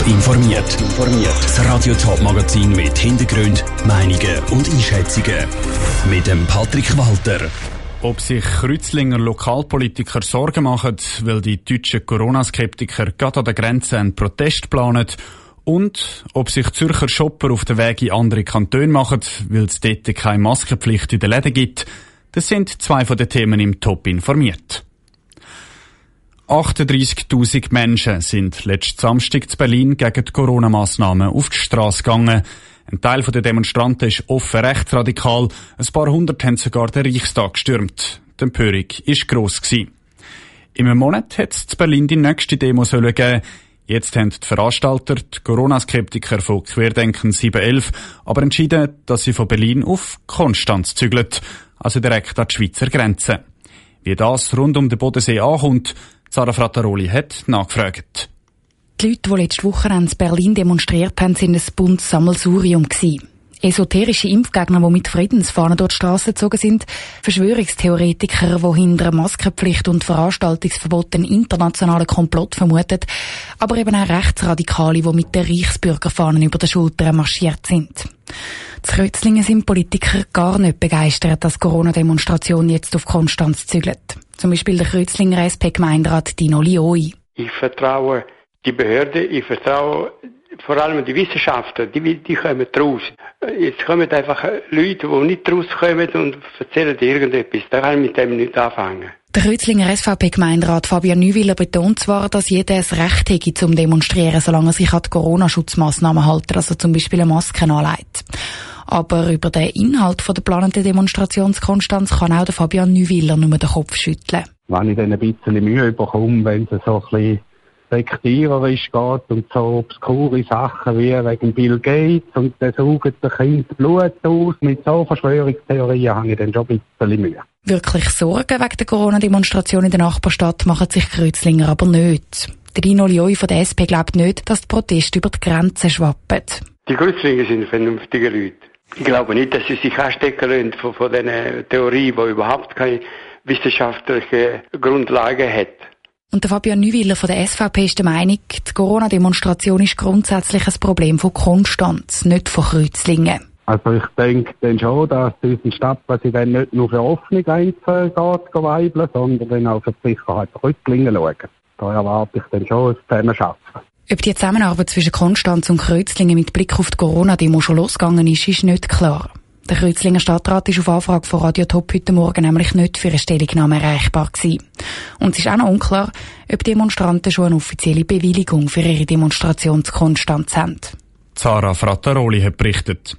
Top informiert. Das Radio Top Magazin mit Hintergrund, Meinungen und Einschätzungen mit dem Patrick Walter. Ob sich Kreuzlinger Lokalpolitiker Sorgen machen, weil die deutschen Corona-Skeptiker gerade an der Grenze einen Protest planen und ob sich Zürcher Shopper auf den Weg in andere Kantone machen, weil es dort keine Maskenpflicht in den Läden gibt, das sind zwei von den Themen im Top informiert. 38.000 Menschen sind letzten Samstag zu Berlin gegen die Corona-Massnahmen auf die Straße gegangen. Ein Teil der Demonstranten ist offen rechtsradikal. Ein paar hundert haben sogar den Reichstag gestürmt. Die Empörung war gross. In einem Monat hat es zu Berlin die nächste Demo sollen. Jetzt haben die Veranstalter, die Corona-Skeptiker von Querdenken 711, aber entschieden, dass sie von Berlin auf Konstanz zügeln, also direkt an die Schweizer Grenze. Wie das rund um den Bodensee ankommt, Sarah Frattaroli hat nachgefragt. Die Leute, die letzte Woche in Berlin demonstriert haben, waren ein buntes Sammelsurium. Esoterische Impfgegner, die mit Friedensfahnen dort Straßen gezogen sind, Verschwörungstheoretiker, die hinter Maskenpflicht und Veranstaltungsverbot einen internationalen Komplott vermutet, aber eben auch Rechtsradikale, die mit den Reichsbürgerfahnen über den Schultern marschiert sind. Die Kreuzlingen sind Politiker gar nicht begeistert, dass Corona-Demonstration jetzt auf Konstanz zügelt. Zum Beispiel der Kreuzlinger SP-Gemeinderat Dino Lioi. Ich vertraue die Behörde, ich vertraue vor allem die Wissenschaftler, die, die kommen raus. Jetzt kommen einfach Leute, die nicht rauskommen und erzählen irgendetwas. Da kann ich mit dem nicht anfangen. Der Kreuzlinger SVP-Gemeinderat Fabian Neuwiller betont zwar, dass jeder ein Recht hätte zum Demonstrieren, solange er sich an die Corona-Schutzmaßnahmen hält, also zum Beispiel eine Maske anlegt. Aber über den Inhalt der geplanten Demonstrationskonstanz kann auch der Fabian Neuwiller nur den Kopf schütteln. Wenn ich dann ein bisschen Mühe bekomme, wenn es so ein bisschen sektiererisch geht und so obskure Sachen wie wegen Bill Gates und der saugt der Kind Blut aus. Mit so Verschwörungstheorien habe ich dann schon ein bisschen Mühe. Wirklich Sorgen wegen der Corona-Demonstration in der Nachbarstadt machen sich Kreuzlinger aber nicht. Der Dino Lioi von der SP glaubt nicht, dass die Proteste über die Grenze schwappen. Die Kreuzlinger sind vernünftige Leute. Ich glaube nicht, dass sie sich anstecken lassen von, von dieser Theorie, die überhaupt keine wissenschaftliche Grundlage hat. Und der Fabian Neuwiller von der SVP ist der Meinung, die Corona-Demonstration ist grundsätzlich ein Problem von Konstanz, nicht von Kreuzlingen. Also ich denke dann schon, dass unser Stadtpräsident nicht nur für Hoffnung einzeln geht, weibeln, sondern dann auch für die Sicherheit der Kreuzlingen schauen. Da erwarte ich dann schon ein Zusammenarbeiten. Ob die Zusammenarbeit zwischen Konstanz und Kreuzlingen mit Blick auf die Corona-Demo schon losgegangen ist, ist nicht klar. Der Kreuzlinger Stadtrat ist auf Anfrage von Radio Top heute Morgen nämlich nicht für eine Stellungnahme erreichbar gewesen. Und es ist auch noch unklar, ob Demonstranten schon eine offizielle Bewilligung für ihre Demonstrationskonstanz haben. Zara Frattaroli hat berichtet.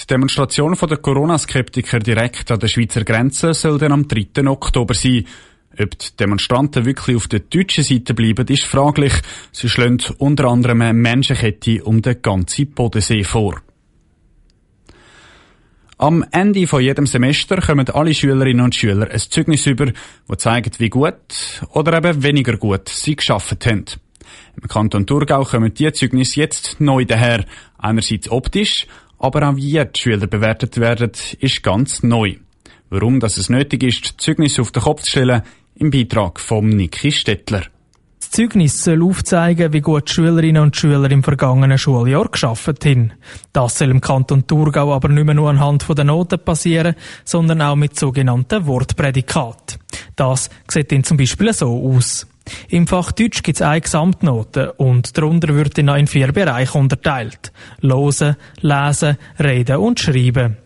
Die Demonstration der Corona-Skeptiker direkt an der Schweizer Grenze soll dann am 3. Oktober sein. Ob die Demonstranten wirklich auf der deutschen Seite bleiben, ist fraglich. Sie schlagen unter anderem eine Menschenkette um den ganzen Bodensee vor. Am Ende von jedem Semester kommen alle Schülerinnen und Schüler ein Zeugnis über, das zeigt, wie gut oder eben weniger gut sie geschafft haben. Im Kanton Thurgau kommen diese Zeugnisse jetzt neu daher. Einerseits optisch, aber auch wie die Schüler bewertet werden, ist ganz neu. Warum dass es nötig ist, Zeugnisse auf den Kopf zu stellen, im Beitrag von Niki Stettler. Das Zeugnis soll aufzeigen, wie gut Schülerinnen und Schüler im vergangenen Schuljahr geschafft haben. Das soll im Kanton Thurgau aber nicht mehr nur anhand der Noten passieren, sondern auch mit sogenannten Wortprädikaten. Das sieht dann zum Beispiel so aus. Im Fach Deutsch gibt es eine Gesamtnote und darunter wird in vier Bereiche unterteilt. Losen, Lesen, Reden und Schreiben.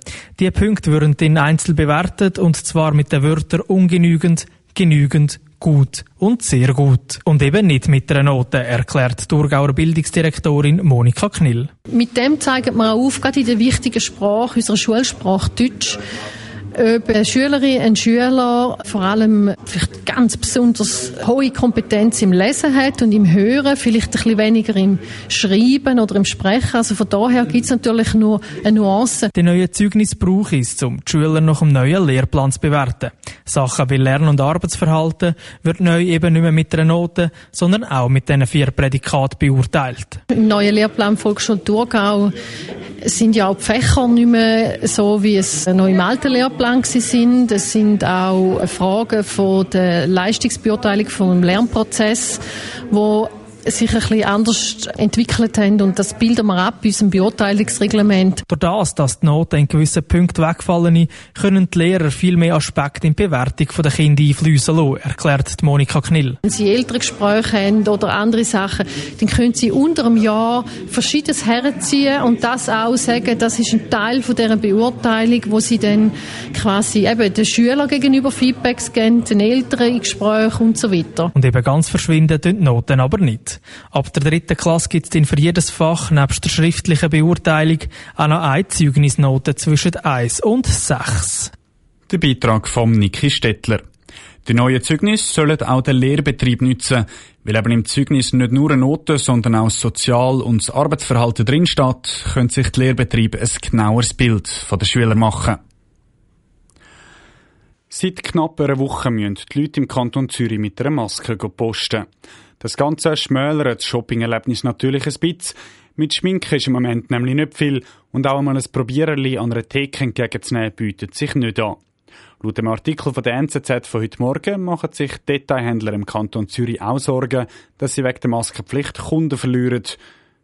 Die Punkte würden dann einzeln bewertet und zwar mit den Wörtern ungenügend, genügend, gut und sehr gut. Und eben nicht mit einer Note, erklärt die Thurgauer Bildungsdirektorin Monika Knill. Mit dem zeigen wir auch auf, gerade in der wichtigen Sprache, unserer Schulsprache Deutsch, ob eine Schülerin, ein Schüler vor allem vielleicht ganz besonders hohe Kompetenz im Lesen hat und im Hören, vielleicht ein bisschen weniger im Schreiben oder im Sprechen. Also von daher gibt es natürlich nur eine Nuance. Die neue Zeugnis braucht es, um die Schüler nach dem neuen Lehrplan zu bewerten. Sachen wie Lern- und Arbeitsverhalten wird neu eben nicht mehr mit einer Note, sondern auch mit diesen vier Prädikaten beurteilt. Im neuen Lehrplan Volksschule Thurgau sind ja auch die Fächer nicht mehr so, wie es noch im alten Lehrplan sind. Es sind auch Fragen von der Leistungsbeurteilung vom Lernprozess, wo sich ein bisschen anders entwickelt haben und das bilden wir ab bei unserem Beurteilungsreglement. Durch das, dass die Noten in gewissen Punkten wegfallen, können die Lehrer viel mehr Aspekte in die Bewertung der Kinder einfließen lassen, erklärt Monika Knill. Wenn sie ältere Gespräche haben oder andere Sachen, dann können sie unter einem Jahr Verschiedenes herziehen und das auch sagen, das ist ein Teil von dieser Beurteilung, wo sie dann quasi eben den Schülern gegenüber Feedbacks geben, den Eltern in Gesprächen und so weiter. Und eben ganz verschwinden die Noten aber nicht. Ab der dritten Klasse gibt es dann für jedes Fach nebst der schriftlichen Beurteilung auch noch eine Zeugnisnote zwischen 1 und 6. Der Beitrag von Niki Stettler. Die neuen Zeugnisse sollen auch den Lehrbetrieb nutzen, weil eben im Zeugnis nicht nur eine Note, sondern auch das Sozial- und das Arbeitsverhalten drinsteht, können sich die Lehrbetriebe ein genaueres Bild von den Schülern machen. Seit knapp einer Woche müssen die Leute im Kanton Zürich mit einer Maske posten. Das Ganze schmälert das Shopping-Erlebnis natürlich ein bisschen. Mit Schminke ist im Moment nämlich nicht viel und auch einmal ein Probiererli an einer Theke entgegenzunehmen bietet sich nicht an. Laut dem Artikel von der NZZ von heute Morgen machen sich Detailhändler im Kanton Zürich auch Sorgen, dass sie wegen der Maskenpflicht Kunden verlieren.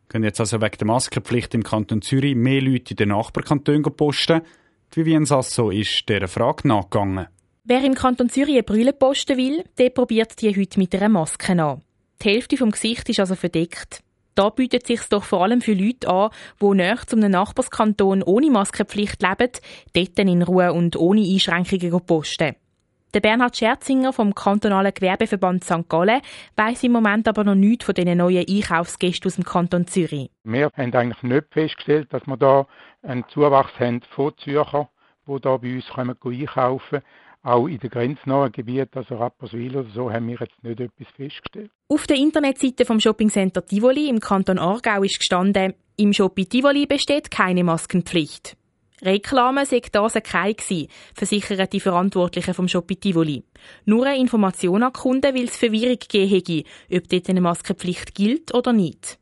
Können jetzt also wegen der Maskenpflicht im Kanton Zürich mehr Leute in den Nachbarkantonen posten? Die Vivian Sasso ist dieser Frage nachgegangen. Wer im Kanton Zürich eine Brille posten will, der probiert die heute mit einer Maske an. Die Hälfte vom Gesicht ist also verdeckt. Da bietet sich doch vor allem für Leute an, die näher zu einem Nachbarskanton ohne Maskenpflicht leben, dort in Ruhe und ohne Einschränkungen posten. Der Bernhard Scherzinger vom kantonalen Gewerbeverband St. Gallen weiss im Moment aber noch nichts von diesen neuen Einkaufsgästen aus dem Kanton Zürich. Wir haben eigentlich nicht festgestellt, dass wir da einen Zuwachs haben von Zürcher, die da bei uns einkaufen können. Auch in den grenznahen Gebieten, also Rapperswil oder so, haben wir jetzt nicht etwas festgestellt. Auf der Internetseite vom Shoppingcenter Tivoli im Kanton Aargau ist gestanden, im Shopping Tivoli besteht keine Maskenpflicht. Reklame sei das kein gewesen, versichern die Verantwortlichen vom Shopping Tivoli. Nur eine Information an Kunden, weil es Verwirrung gegeben hätte, ob dort eine Maskenpflicht gilt oder nicht.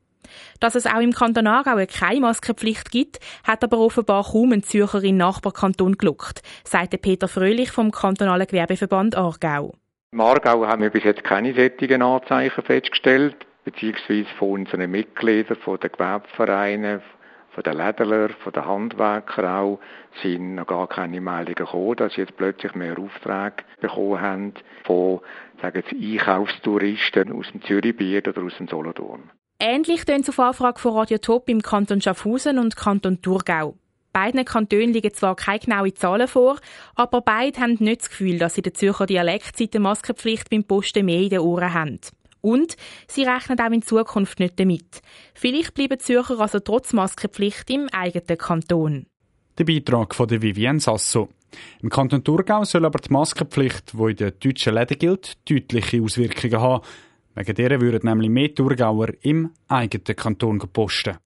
Dass es auch im Kanton Aargau keine Maskenpflicht gibt, hat aber offenbar kaum ein Zürcher in Nachbarkanton gelockt, sagte Peter Fröhlich vom kantonalen Gewerbeverband Aargau. Im Aargau haben wir bis jetzt keine sättigen Anzeichen festgestellt, beziehungsweise von unseren Mitgliedern, von den Gewerbevereinen, von den Lädler, von den Handwerkern auch, sind noch gar keine Meldungen gekommen, dass sie jetzt plötzlich mehr Aufträge bekommen haben von, sagen Sie, Einkaufstouristen aus dem Zürichbiet oder aus dem Solothurn. Ähnlich es auf Anfrage von Radio Top im Kanton Schaffhausen und Kanton Thurgau. Beiden Kantonen liegen zwar keine genauen Zahlen vor, aber beide haben nicht das Gefühl, dass sie den Zürcher Dialekt seit der Maskenpflicht beim Posten mehr in den Ohren haben. Und sie rechnen auch in Zukunft nicht damit. Vielleicht bleiben Zürcher also trotz Maskenpflicht im eigenen Kanton. Der Beitrag von der Vivienne Sasso. Im Kanton Thurgau soll aber die Maskenpflicht, die in den deutschen Läden gilt, deutliche Auswirkungen haben. Wegen dieser würden nämlich mehr Thurgauer im eigenen Kanton posten.